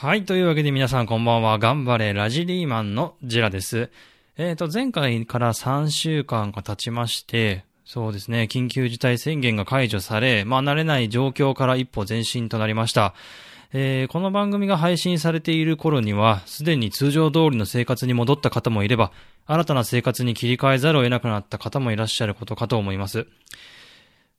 はい。というわけで皆さんこんばんは。頑張れラジリーマンのジラです。えっ、と、前回から3週間が経ちまして、そうですね、緊急事態宣言が解除され、まあ慣れない状況から一歩前進となりました。えーこの番組が配信されている頃には、すでに通常通りの生活に戻った方もいれば、新たな生活に切り替えざるを得なくなった方もいらっしゃることかと思います。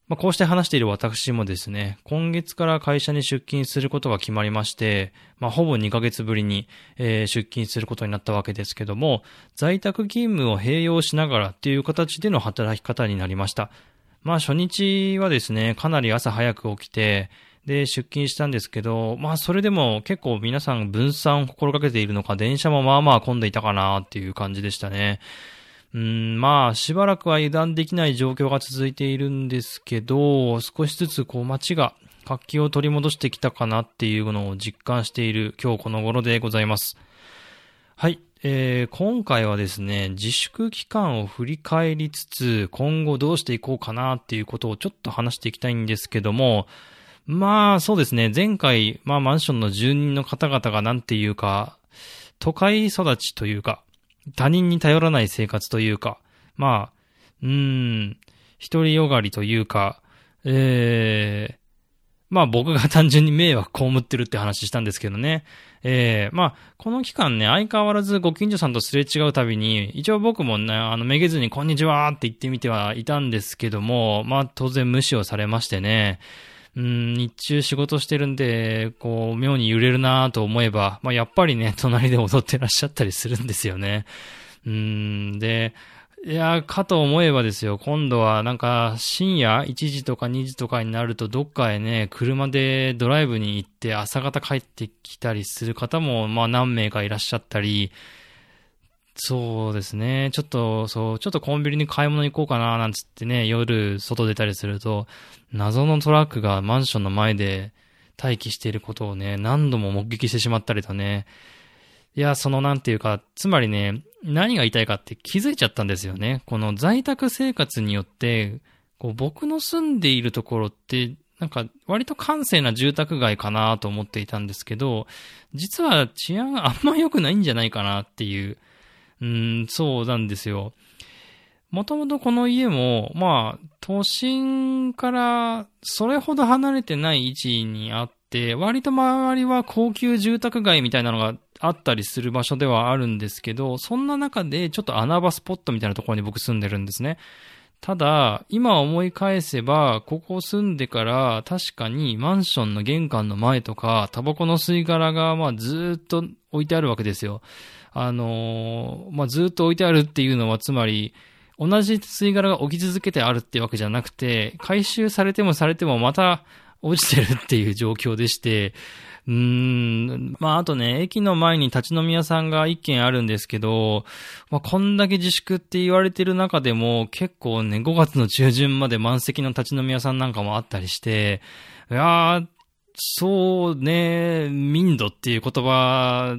まあ、こうして話している私もですね、今月から会社に出勤することが決まりまして、まあ、ほぼ2ヶ月ぶりに、えー出勤することになったわけですけども、在宅勤務を併用しながらっていう形での働き方になりました。まあ、初日はですね、かなり朝早く起きて、で、出勤したんですけど、まあ、それでも結構皆さん分散を心がけているのか、電車もまあまあ混んでいたかなっていう感じでしたね。うん、まあ、しばらくは油断できない状況が続いているんですけど、少しずつこう街が活気を取り戻してきたかなっていうのを実感している今日この頃でございます。はい。えー、今回はですね、自粛期間を振り返りつつ、今後どうしていこうかなっていうことをちょっと話していきたいんですけども、まあ、そうですね、前回、まあ、マンションの住人の方々がなんていうか、都会育ちというか、他人に頼らない生活というか、まあ、うーん、独りよがりというか、ええまあ僕が単純に迷惑被ってるって話したんですけどね。ええまあ、この期間ね、相変わらずご近所さんとすれ違うたびに、一応僕もね、あの、めげずにこんにちはって言ってみてはいたんですけども、まあ当然無視をされましてね。うん、日中仕事してるんで、こう、妙に揺れるなと思えば、まあやっぱりね、隣で踊ってらっしゃったりするんですよね。うん、で、いや、かと思えばですよ、今度はなんか深夜1時とか2時とかになるとどっかへね、車でドライブに行って朝方帰ってきたりする方もまあ何名かいらっしゃったり、そうですね。ちょっと、そう、ちょっとコンビニに買い物行こうかな、なんつってね、夜外出たりすると、謎のトラックがマンションの前で待機していることをね、何度も目撃してしまったりとね。いや、そのなんていうか、つまりね、何が言いたいかって気づいちゃったんですよね。この在宅生活によって、こう僕の住んでいるところって、なんか割と閑静な住宅街かなと思っていたんですけど、実は治安があんま良くないんじゃないかなっていう、うん、そうなんですよ。もともとこの家も、まあ、都心からそれほど離れてない位置にあって、割と周りは高級住宅街みたいなのがあったりする場所ではあるんですけど、そんな中でちょっと穴場スポットみたいなところに僕住んでるんですね。ただ、今思い返せば、ここ住んでから確かにマンションの玄関の前とか、タバコの吸い殻がまあずっと置いてあるわけですよ。あのーまあずっと置いてあるっていうのはつまり、同じ吸い殻が置き続けてあるってわけじゃなくて、回収されてもされてもまた落ちてるっていう状況でして、うーん、まああとね、駅の前に立ち飲み屋さんが一軒あるんですけど、まあこんだけ自粛って言われてる中でも結構ね、5月の中旬まで満席の立ち飲み屋さんなんかもあったりして、いやー、そうね、民度っていう言葉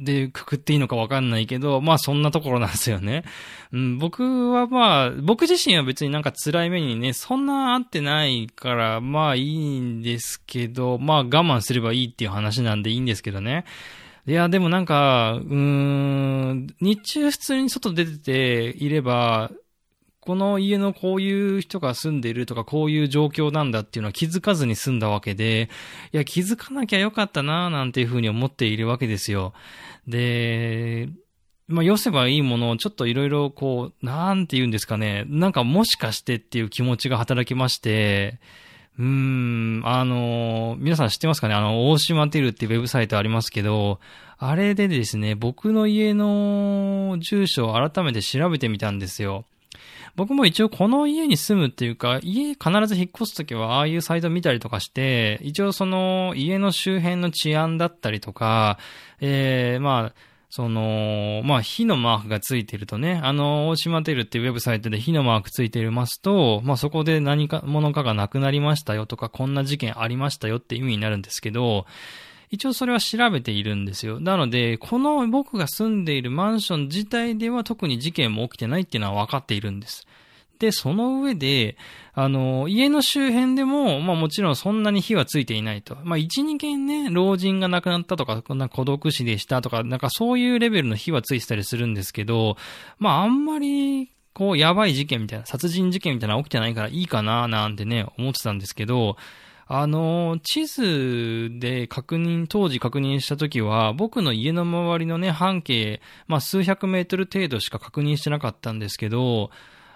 でくくっていいのかわかんないけど、まあそんなところなんですよね。うん、僕はまあ、僕自身は別になんか辛い目にね、そんな合ってないから、まあいいんですけど、まあ我慢すればいいっていう話なんでいいんですけどね。いや、でもなんか、うーん、日中普通に外出てていれば、この家のこういう人が住んでるとか、こういう状況なんだっていうのは気づかずに住んだわけで、いや、気づかなきゃよかったなぁなんていうふうに思っているわけですよ。で、まあ、寄せばいいものをちょっといろいろこう、なんて言うんですかね、なんかもしかしてっていう気持ちが働きまして、うーん、あの、皆さん知ってますかねあの、大島テルっていうウェブサイトありますけど、あれでですね、僕の家の住所を改めて調べてみたんですよ。僕も一応この家に住むっていうか、家必ず引っ越すときはああいうサイト見たりとかして、一応その家の周辺の治安だったりとか、えー、まあ、その、まあ、火のマークがついてるとね、あの、大島テルっていうウェブサイトで火のマークついてますと、まあ、そこで何か、ものかがなくなりましたよとか、こんな事件ありましたよって意味になるんですけど、一応それは調べているんですよ。なので、この僕が住んでいるマンション自体では特に事件も起きてないっていうのは分かっているんです。で、その上で、あの、家の周辺でも、まあもちろんそんなに火はついていないと。まあ一、二件ね、老人が亡くなったとか、こんな孤独死でしたとか、なんかそういうレベルの火はついてたりするんですけど、まああんまり、こう、やばい事件みたいな、殺人事件みたいなの起きてないからいいかななんてね、思ってたんですけど、あの、地図で確認、当時確認した時は、僕の家の周りのね、半径、まあ、数百メートル程度しか確認してなかったんですけど、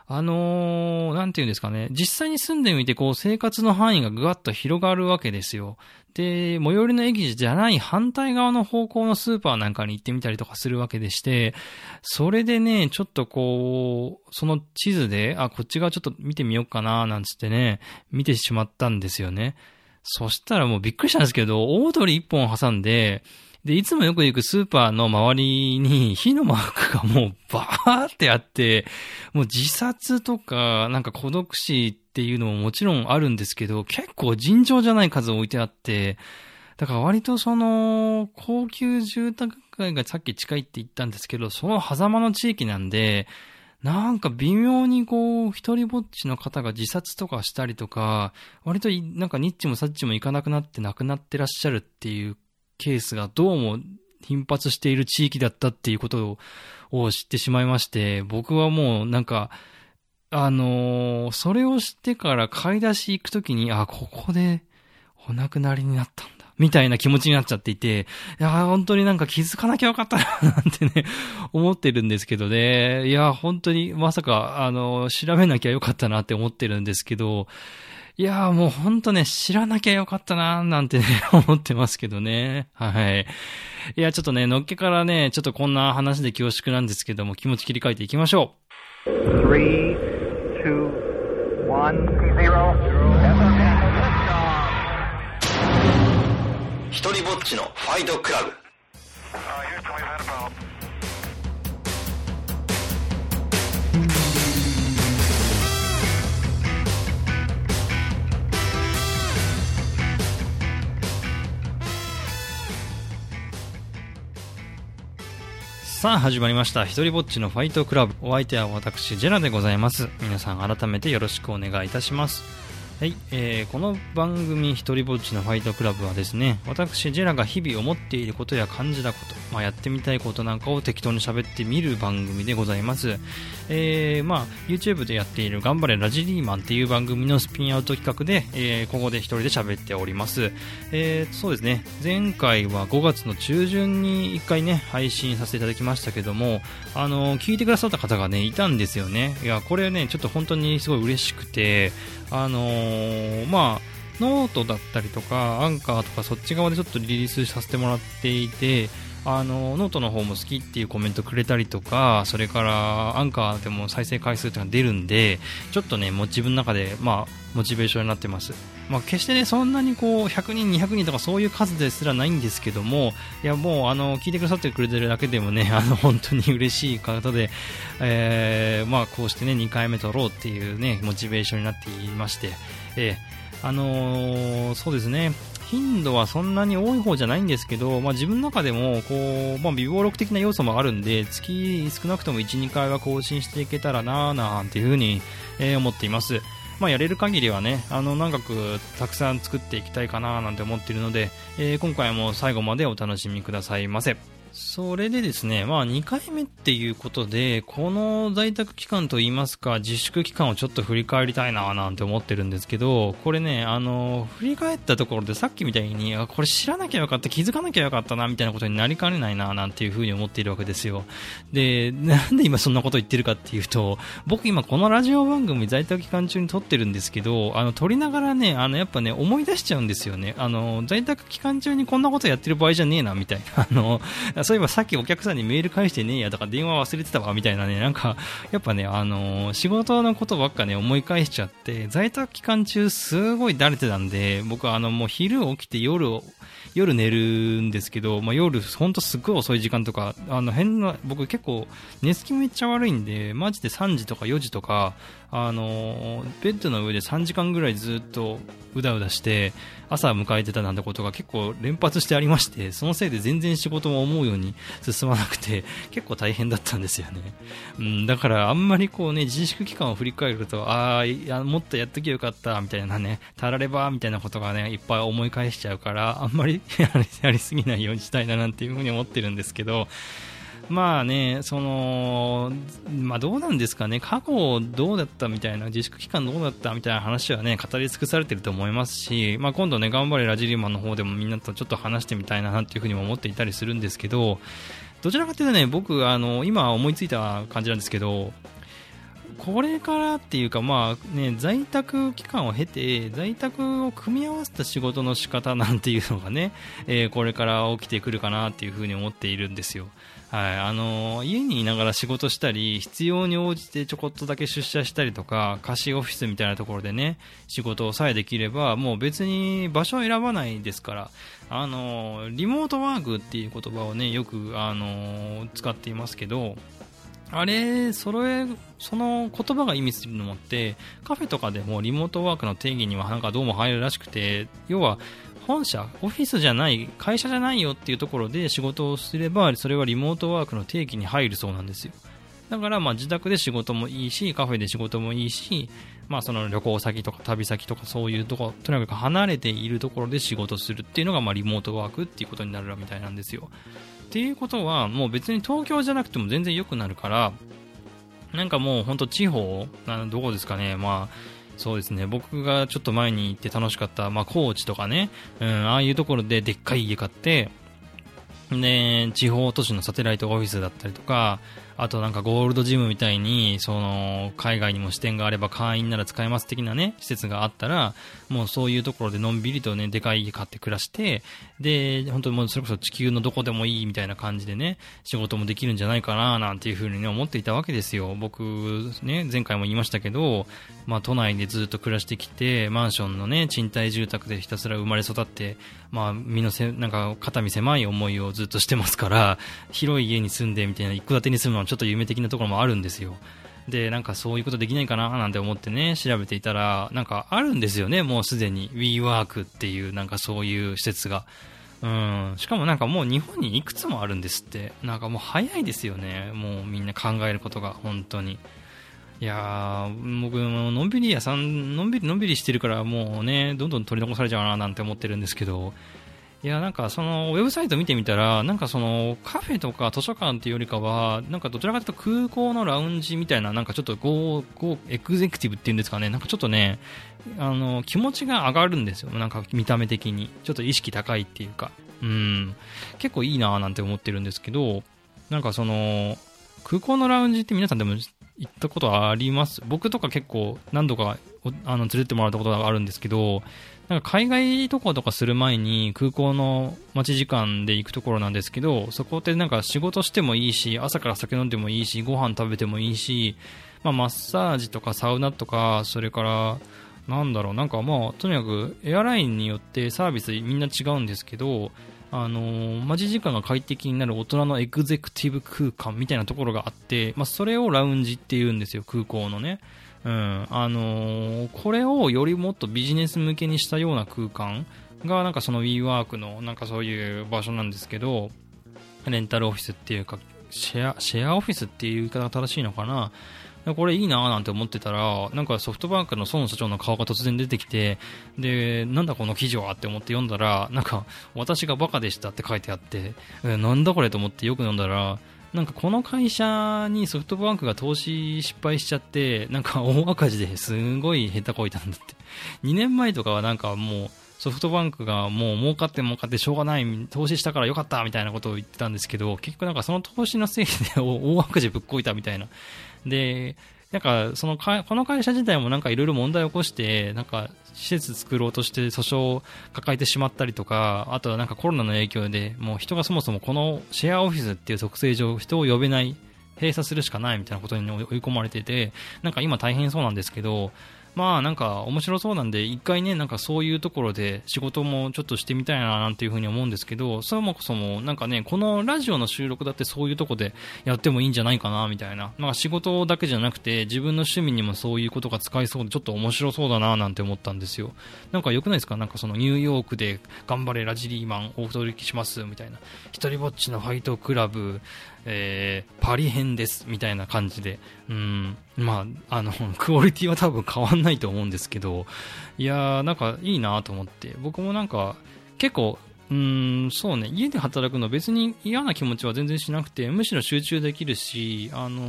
あのー、なんていうんですかね、実際に住んでみて、こう、生活の範囲がぐわっと広がるわけですよ。で、最寄りの駅じゃない反対側の方向のスーパーなんかに行ってみたりとかするわけでして、それでね、ちょっとこう、その地図で、あ、こっち側ちょっと見てみようかな、なんつってね、見てしまったんですよね。そしたらもうびっくりしたんですけど、大通り一本挟んで、で、いつもよく行くスーパーの周りに 火のマークがもうバーってあって、もう自殺とか、なんか孤独死っていうのももちろんあるんですけど、結構尋常じゃない数置いてあって、だから割とその、高級住宅街がさっき近いって言ったんですけど、その狭間の地域なんで、なんか微妙にこう、一人ぼっちの方が自殺とかしたりとか、割となんかニッチもサッチもいかなくなって亡くなってらっしゃるっていうケースがどうも頻発している地域だったっていうことを知ってしまいまして、僕はもうなんか、あのー、それを知ってから買い出し行くときに、あ、ここでお亡くなりになったんだ。みたいな気持ちになっちゃっていて、いや、本当になんか気づかなきゃよかったな、なんてね、思ってるんですけどね。いや、本当にまさか、あの、調べなきゃよかったなって思ってるんですけど、いやーもうほんとね、知らなきゃよかったなーなんてね、思ってますけどね。はい。いや、ちょっとね、のっけからね、ちょっとこんな話で恐縮なんですけども、気持ち切り替えていきましょう。3、2、1、0、一人ぼっちのファイトクラブ。さあ始まりました。ひとりぼっちのファイトクラブ。お相手は私ジェラでございます。皆さん改めてよろしくお願いいたします。はい、えー、この番組「ひとりぼっちのファイトクラブ」はですね私ジェラが日々思っていることや感じたこと、まあ、やってみたいことなんかを適当に喋ってみる番組でございます、えー、まあ YouTube でやっている「頑張れラジリーマン」っていう番組のスピンアウト企画で、えー、ここで一人で喋っております、えー、そうですね。前回は5月の中旬に1回ね配信させていただきましたけどもあの聞いてくださった方がねいたんですよね。いやこれねちょっと本当にすごい嬉しくてあのー、まあ、ノートだったりとか、アンカーとかそっち側でちょっとリリースさせてもらっていて、あの、ノートの方も好きっていうコメントくれたりとか、それからアンカーでも再生回数っていうのが出るんで、ちょっとね、もう自分の中で、まあ、モチベーションになってます。まあ、決してね、そんなにこう、100人、200人とかそういう数ですらないんですけども、いや、もう、あの、聞いてくださってくれてるだけでもね、あの、本当に 嬉しい方で、えー、まあ、こうしてね、2回目撮ろうっていうね、モチベーションになっていまして、えー、あのー、そうですね、頻度はそんなに多い方じゃないんですけど、まあ、自分の中でもこう、まあ、微暴録的な要素もあるんで月少なくとも1、2回は更新していけたらなぁなんていうふうに、えー、思っています。まあ、やれる限りはね、あの、長くたくさん作っていきたいかななんて思っているので、えー、今回も最後までお楽しみくださいませ。それでですね、まあ2回目っていうことで、この在宅期間といいますか、自粛期間をちょっと振り返りたいななんて思ってるんですけど、これね、あの、振り返ったところでさっきみたいに、あ、これ知らなきゃよかった、気づかなきゃよかったな、みたいなことになりかねないな、なんていうふうに思っているわけですよ。で、なんで今そんなこと言ってるかっていうと、僕今このラジオ番組在宅期間中に撮ってるんですけど、あの、撮りながらね、あの、やっぱね、思い出しちゃうんですよね。あの、在宅期間中にこんなことやってる場合じゃねえな、みたいな。あの、そういえばさっきお客さんにメール返してねえやとか電話忘れてたわみたいなね、なんか、やっぱね、あのー、仕事のことばっかね、思い返しちゃって、在宅期間中すごいだれてたんで、僕はあの、もう昼起きて夜を夜寝るんですけど、まあ、夜、ほんとすっごい遅い時間とか、あの変な、僕結構寝つきめっちゃ悪いんで、マジで3時とか4時とか、あの、ベッドの上で3時間ぐらいずっとうだうだして、朝迎えてたなんてことが結構連発してありまして、そのせいで全然仕事も思うように進まなくて、結構大変だったんですよね。うん、だからあんまりこうね、自粛期間を振り返ると、ああ、もっとやっときゃよかった、みたいなね、たられば、みたいなことがね、いっぱい思い返しちゃうから、あんまり やりすぎないようにしたいななんていうふうに思ってるんですけど、まあね、その、まあどうなんですかね、過去どうだったみたいな、自粛期間どうだったみたいな話はね、語り尽くされてると思いますし、まあ今度ね、頑張れラジリーマンの方でもみんなとちょっと話してみたいななんていうふうにも思っていたりするんですけど、どちらかというとね、僕、あの、今思いついた感じなんですけど、これからっていうか、まあね、在宅期間を経て、在宅を組み合わせた仕事の仕方なんていうのがね、えー、これから起きてくるかなっていうふうに思っているんですよ。はい、あの、家にいながら仕事したり、必要に応じてちょこっとだけ出社したりとか、貸しオフィスみたいなところでね、仕事をさえできれば、もう別に場所を選ばないですから、あの、リモートワークっていう言葉をね、よく、あの、使っていますけど、あれ、それ、その言葉が意味するのもって、カフェとかでもリモートワークの定義にはなんかどうも入るらしくて、要は、本社、オフィスじゃない、会社じゃないよっていうところで仕事をすれば、それはリモートワークの定義に入るそうなんですよ。だからまあ自宅で仕事もいいし、カフェで仕事もいいし、まあその旅行先とか旅先とかそういうとこ、とにかく離れているところで仕事するっていうのがまあリモートワークっていうことになるみたいなんですよ。っていうことは、もう別に東京じゃなくても全然良くなるから、なんかもうほんと地方、どこですかね、まあ、そうですね。僕がちょっと前に行って楽しかった、まあ、高知とかね、うん、ああいうところででっかい家買って、で、地方都市のサテライトオフィスだったりとか、あとなんかゴールドジムみたいに、その、海外にも支店があれば会員なら使えます的なね、施設があったら、もうそういうところでのんびりとね、でかい家買って暮らして、で、本当にもうそれこそ地球のどこでもいいみたいな感じでね、仕事もできるんじゃないかな、なんていうふうにね、思っていたわけですよ。僕、ね、前回も言いましたけど、まあ都内でずっと暮らしてきて、マンションのね、賃貸住宅でひたすら生まれ育って、まあ、身のせ、なんか肩身狭い思いをずっとしてますから、広い家に住んでみたいな、一戸建てに住むのはちょっと夢的なところもあるんですよ。で、なんかそういうことできないかななんて思ってね、調べていたら、なんかあるんですよね、もうすでに。WeWork っていう、なんかそういう施設が。うん。しかもなんかもう日本にいくつもあるんですって。なんかもう早いですよね。もうみんな考えることが、本当に。いやー、僕、のんびり屋さん、のんびりのんびりしてるから、もうね、どんどん取り残されちゃうななんて思ってるんですけど、いや、なんかその、ウェブサイト見てみたら、なんかその、カフェとか図書館っていうよりかは、なんかどちらかというと空港のラウンジみたいな、なんかちょっとゴー、ゴー、エグゼクティブっていうんですかね、なんかちょっとね、あの、気持ちが上がるんですよ。なんか見た目的に。ちょっと意識高いっていうか。うん。結構いいなぁなんて思ってるんですけど、なんかその、空港のラウンジって皆さんでも行ったことあります？僕とか結構何度かあの連れてもらったことがあるんですけど、なんか海外渡航とかする前に空港の待ち時間で行くところなんですけど、そこってなんか仕事してもいいし、朝から酒飲んでもいいし、ご飯食べてもいいし、まあ、マッサージとかサウナとか、それから、なんだろう、なんかまあ、とにかくエアラインによってサービスみんな違うんですけど、あのー、待ち時間が快適になる大人のエグゼクティブ空間みたいなところがあって、まあ、それをラウンジって言うんですよ、空港のね。うん、あのー、これをよりもっとビジネス向けにしたような空間が、なんかその WeWork の、なんかそういう場所なんですけど、レンタルオフィスっていうか、シェア、シェアオフィスっていう言い方が正しいのかな。これいいなーなんて思ってたら、なんかソフトバンクの孫社長の顔が突然出てきて、で、なんだこの記事はって思って読んだら、なんか、私がバカでしたって書いてあって、なんだこれと思ってよく読んだら、なんかこの会社にソフトバンクが投資失敗しちゃって、なんか大赤字ですんごい下手こいたんだって。2年前とかはなんかもう、ソフトバンクがもう儲かって儲かってしょうがない、投資したからよかったみたいなことを言ってたんですけど、結局なんかその投資のせいで大赤字ぶっこいたみたいな。で、なんか、そのか、この会社自体もなんかいろいろ問題を起こして、なんか、施設作ろうとして訴訟を抱えてしまったりとか、あとはなんかコロナの影響で、もう人がそもそもこのシェアオフィスっていう特性上、人を呼べない、閉鎖するしかないみたいなことに追い込まれてて、なんか今大変そうなんですけど、まあなんか面白そうなんで、一回ね、なんかそういうところで仕事もちょっとしてみたいななんていうふうに思うんですけど、そもそもなんかね、このラジオの収録だってそういうとこでやってもいいんじゃないかなみたいな。まあ仕事だけじゃなくて自分の趣味にもそういうことが使えそうでちょっと面白そうだななんて思ったんですよ。なんか良くないですか？なんかそのニューヨークで頑張れラジリーマンお届けしますみたいな。一人ぼっちのファイトクラブ、えー、パリ編ですみたいな感じで、うん、まあ、あの、クオリティは多分変わんないと思うんですけど、いやー、なんかいいなと思って、僕もなんか、結構、うん、そうね、家で働くの別に嫌な気持ちは全然しなくて、むしろ集中できるし、あの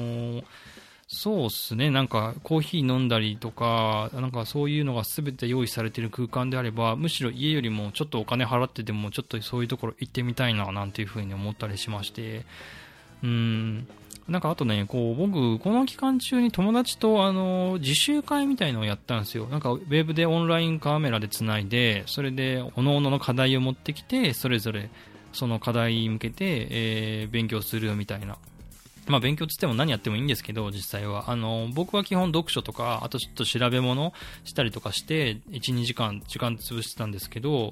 ー、そうっすね、なんかコーヒー飲んだりとか、なんかそういうのが全て用意されてる空間であれば、むしろ家よりもちょっとお金払ってでも、ちょっとそういうところ行ってみたいななんていうふうに思ったりしまして、うん、なんかあとね、こう僕、この期間中に友達とあの自習会みたいのをやったんですよ。なんかウェブでオンラインカメラでつないで、それで各々の課題を持ってきて、それぞれその課題に向けて、えー、勉強するみたいな。まあ勉強つっても何やってもいいんですけど、実際は。あの、僕は基本読書とか、あとちょっと調べ物したりとかして、1、2時間、時間潰してたんですけど、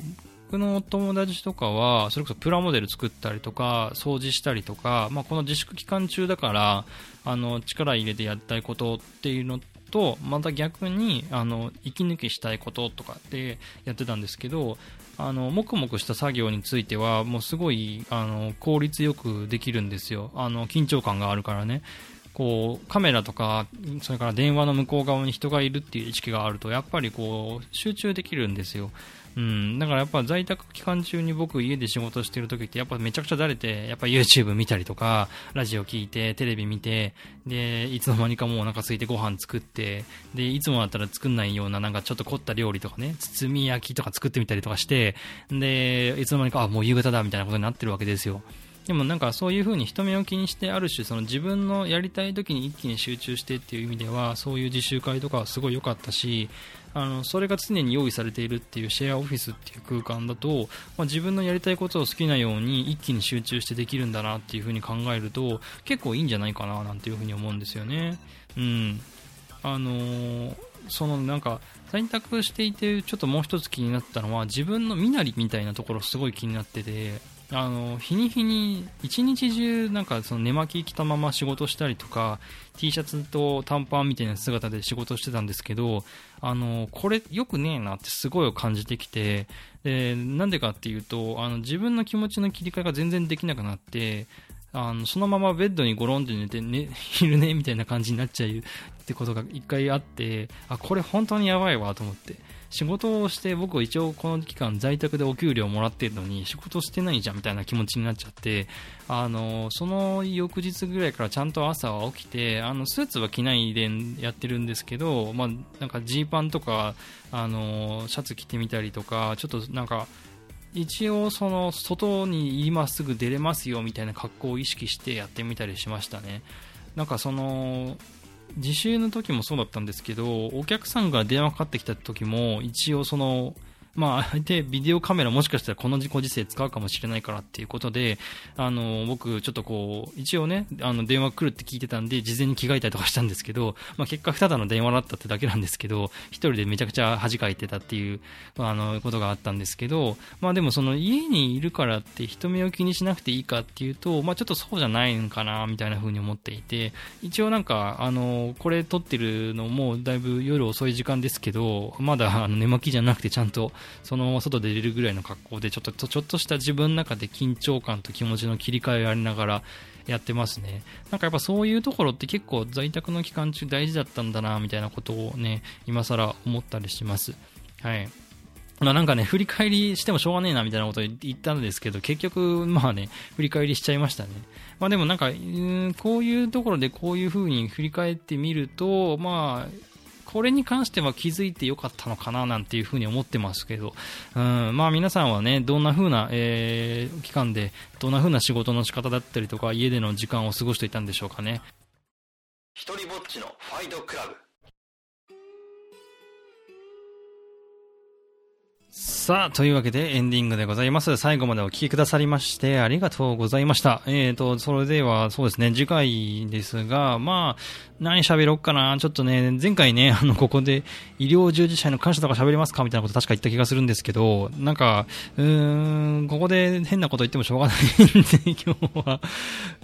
僕のお友達とかは、それこそプラモデル作ったりとか、掃除したりとか、まあ、この自粛期間中だから、あの、力入れてやりたいことっていうのと、また逆に、あの、息抜きしたいこととかってやってたんですけど、あの、もくもくした作業については、もうすごい、あの、効率よくできるんですよ。あの、緊張感があるからね。こうカメラとかそれから電話の向こう側に人がいるっていう意識があるとやっぱりこう集中できるんですよ。うん、だからやっぱ在宅期間中に僕家で仕事してる時ってやっぱめちゃくちゃだれて、やっぱ YouTube 見たりとか、ラジオ聞いて、テレビ見て、で、いつの間にかもうお腹空いてご飯作って、で、いつもだったら作んないようななんかちょっと凝った料理とかね、包み焼きとか作ってみたりとかして、で、いつの間にか、あ、もう夕方だみたいなことになってるわけですよ。でもなんかそういう風に人目を気にしてある種その自分のやりたい時に一気に集中してっていう意味ではそういう実習会とかはすごい良かったしあのそれが常に用意されているっていうシェアオフィスっていう空間だと、まあ、自分のやりたいことを好きなように一気に集中してできるんだなっていう風に考えると結構いいんじゃないかななんていう風に思うんですよね。うんあのー、そのなんか在宅していてちょっともう一つ気になったのは自分の身なりみたいなところすごい気になっててあの日に日に一日中なんかその寝巻き着たまま仕事したりとか T シャツと短パンみたいな姿で仕事してたんですけどあのこれよくねえなってすごい感じてきてでなんでかっていうとあの自分の気持ちの切り替えが全然できなくなってあのそのままベッドにゴロンって寝て、ね、昼寝みたいな感じになっちゃうってことが一回あってあこれ本当にやばいわと思って。仕事をして僕は一応この期間在宅でお給料もらってるのに仕事してないじゃんみたいな気持ちになっちゃってあのその翌日ぐらいからちゃんと朝は起きてあのスーツは着ないでやってるんですけどまあ、なんかジーパンとかあのシャツ着てみたりとかちょっとなんか一応その外に今すぐ出れますよみたいな格好を意識してやってみたりしましたね。なんかその自習の時もそうだったんですけどお客さんが電話かかってきた時も一応そのまあ、相手、ビデオカメラもしかしたらこのご時世使うかもしれないからっていうことで、あの、僕、ちょっとこう、一応ね、あの、電話来るって聞いてたんで、事前に着替えたりとかしたんですけど、まあ、結果、ただの電話だったってだけなんですけど、一人でめちゃくちゃ恥かいてたっていう、あの、ことがあったんですけど、まあ、でもその、家にいるからって人目を気にしなくていいかっていうと、まあ、ちょっとそうじゃないのかな、みたいな風に思っていて、一応なんか、あの、これ撮ってるのも、だいぶ夜遅い時間ですけど、まだ、あの、寝巻きじゃなくてちゃんと、そのまま外出れるぐらいの格好でちょっとちょっとした自分の中で緊張感と気持ちの切り替えをやりながらやってますね。なんかやっぱそういうところって結構在宅の期間中大事だったんだなみたいなことをね今更思ったりします。はい。まあ、なんかね、振り返りしてもしょうがねえなみたいなこと言ったんですけど、結局、まあね、振り返りしちゃいましたね。まあでもなんか、こういうところでこういう風に振り返ってみると、まあ、これに関しては気づいてよかったのかななんていうふうに思ってますけど、うん、まあ皆さんはね、どんな風な、えー、期間で、どんな風な仕事の仕方だったりとか、家での時間を過ごしていたんでしょうかね。一人ぼっちのファイトクラブ。さあ、というわけでエンディングでございます。最後までお聞きくださりましてありがとうございました。えーと、それではそうですね、次回ですが、まあ、何喋ろうかな？ちょっとね、前回ね、あの、ここで医療従事者への感謝とか喋りますかみたいなこと確か言った気がするんですけど、なんか、うーん、ここで変なこと言ってもしょうがないんで、今日は、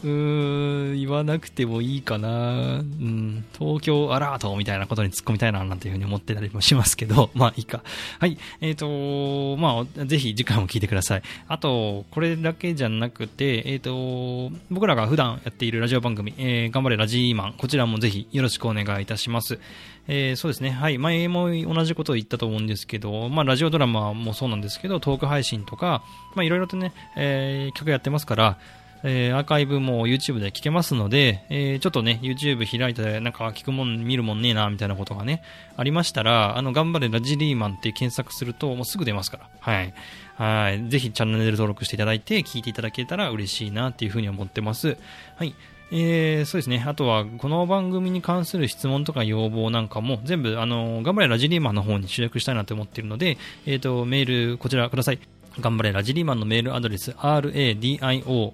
うーん、言わなくてもいいかな。うん、東京アラートみたいなことに突っ込みたいな、なんていうふうに思ってたりもしますけど、まあいいか。はい。えっ、ー、と、まあ、ぜひ次回も聞いてください。あと、これだけじゃなくて、えっ、ー、と、僕らが普段やっているラジオ番組、えー、頑張れラジーマン、こちらもぜひひよろしくお願いいたします。えー、そうですね。はい。前も同じことを言ったと思うんですけど、まあ、ラジオドラマもそうなんですけど、トーク配信とか、まあ、いろいろとね、えー、曲やってますから、えー、アーカイブも YouTube で聞けますので、えー、ちょっとね、YouTube 開いて、なんか聞くもん、見るもんねえな、みたいなことがね、ありましたら、あの、頑張れラジリーマンって検索すると、もうすぐ出ますから。はい。はい。ぜひチャンネル登録していただいて、聞いていただけたら嬉しいな、っていうふうに思ってます。はい。えー、そうですね。あとは、この番組に関する質問とか要望なんかも、全部、あの、頑張れラジリーマンの方に集約したいなと思っているので、えっ、ー、と、メール、こちらください。頑張れラジリーマンのメールアドレス、radio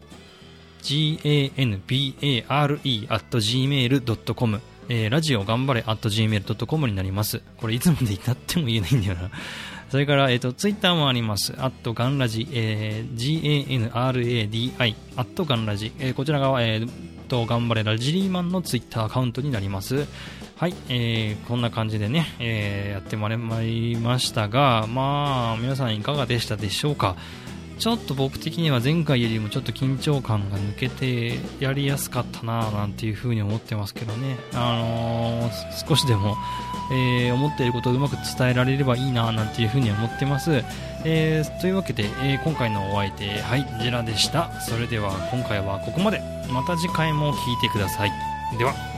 ganbare.gmail.com えー、ラジオ頑張れ .gmail.com になります。これいつまで至っても言えないんだよな。それから、えっ、ー、と、ツイッターもあります。アットガンラジ、えー、ganradi、アットガンラジ、えー、こちらが、えー、と、頑張れラジリーマンのツイッターアカウントになります。はい、えー、こんな感じでね、えー、やってまいりましたが、まあ、皆さんいかがでしたでしょうか？ちょっと僕的には前回よりもちょっと緊張感が抜けてやりやすかったななんていう風に思ってますけどね、あのー、少しでも、えー、思っていることをうまく伝えられればいいななんていう風に思ってます、えー、というわけで、え今回のお相手はいジェラでした。それでは今回はここまで。また次回も聴いてください。では。